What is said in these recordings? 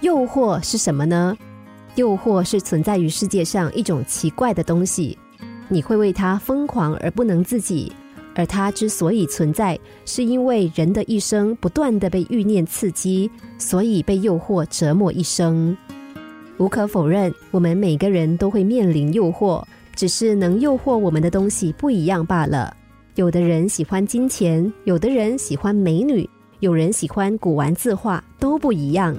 诱惑是什么呢？诱惑是存在于世界上一种奇怪的东西，你会为它疯狂而不能自己。而它之所以存在，是因为人的一生不断的被欲念刺激，所以被诱惑折磨一生。无可否认，我们每个人都会面临诱惑，只是能诱惑我们的东西不一样罢了。有的人喜欢金钱，有的人喜欢美女，有人喜欢古玩字画，都不一样。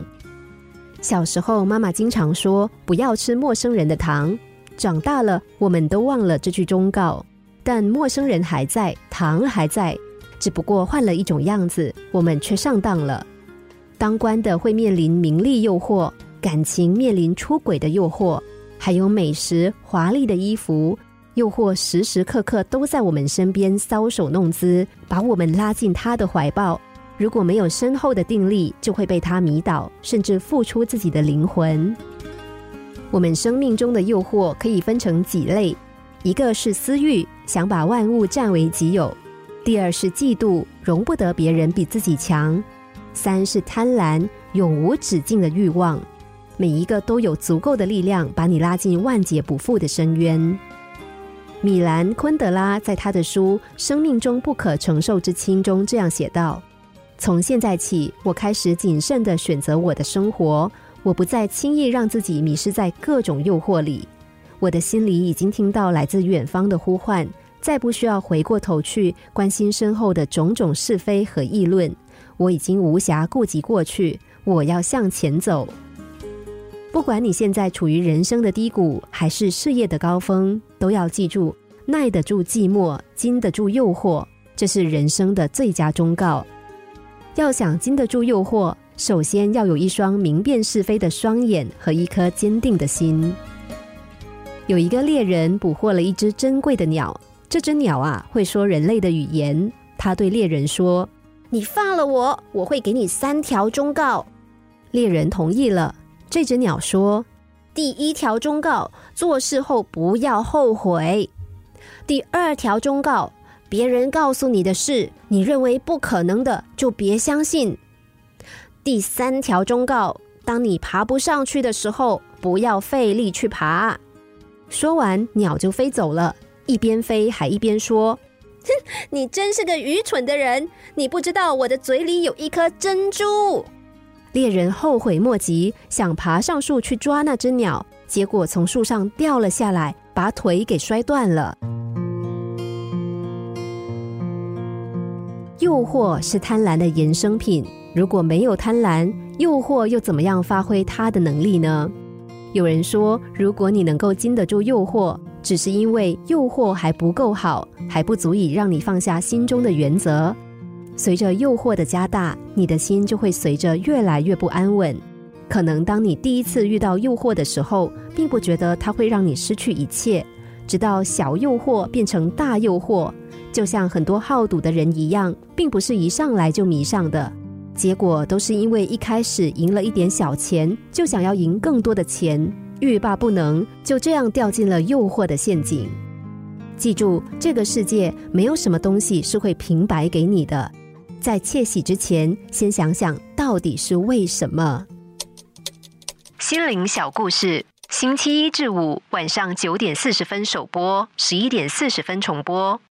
小时候，妈妈经常说不要吃陌生人的糖。长大了，我们都忘了这句忠告。但陌生人还在，糖还在，只不过换了一种样子，我们却上当了。当官的会面临名利诱惑，感情面临出轨的诱惑，还有美食、华丽的衣服诱惑，时时刻刻都在我们身边搔首弄姿，把我们拉进他的怀抱。如果没有深厚的定力，就会被他迷倒，甚至付出自己的灵魂。我们生命中的诱惑可以分成几类。一个是私欲，想把万物占为己有；第二是嫉妒，容不得别人比自己强；三是贪婪，永无止境的欲望。每一个都有足够的力量，把你拉进万劫不复的深渊。米兰昆德拉在他的书《生命中不可承受之轻》中这样写道：“从现在起，我开始谨慎的选择我的生活，我不再轻易让自己迷失在各种诱惑里。”我的心里已经听到来自远方的呼唤，再不需要回过头去关心身后的种种是非和议论。我已经无暇顾及过去，我要向前走。不管你现在处于人生的低谷，还是事业的高峰，都要记住：耐得住寂寞，经得住诱惑，这是人生的最佳忠告。要想经得住诱惑，首先要有一双明辨是非的双眼和一颗坚定的心。有一个猎人捕获了一只珍贵的鸟，这只鸟啊会说人类的语言。他对猎人说：“你放了我，我会给你三条忠告。”猎人同意了。这只鸟说：“第一条忠告，做事后不要后悔；第二条忠告，别人告诉你的事，你认为不可能的，就别相信；第三条忠告，当你爬不上去的时候，不要费力去爬。”说完，鸟就飞走了，一边飞还一边说：“哼，你真是个愚蠢的人！你不知道我的嘴里有一颗珍珠。”猎人后悔莫及，想爬上树去抓那只鸟，结果从树上掉了下来，把腿给摔断了。诱惑是贪婪的衍生品，如果没有贪婪，诱惑又怎么样发挥它的能力呢？有人说，如果你能够经得住诱惑，只是因为诱惑还不够好，还不足以让你放下心中的原则。随着诱惑的加大，你的心就会随着越来越不安稳。可能当你第一次遇到诱惑的时候，并不觉得它会让你失去一切，直到小诱惑变成大诱惑，就像很多好赌的人一样，并不是一上来就迷上的。结果都是因为一开始赢了一点小钱，就想要赢更多的钱，欲罢不能，就这样掉进了诱惑的陷阱。记住，这个世界没有什么东西是会平白给你的。在窃喜之前，先想想到底是为什么。心灵小故事，星期一至五晚上九点四十分首播，十一点四十分重播。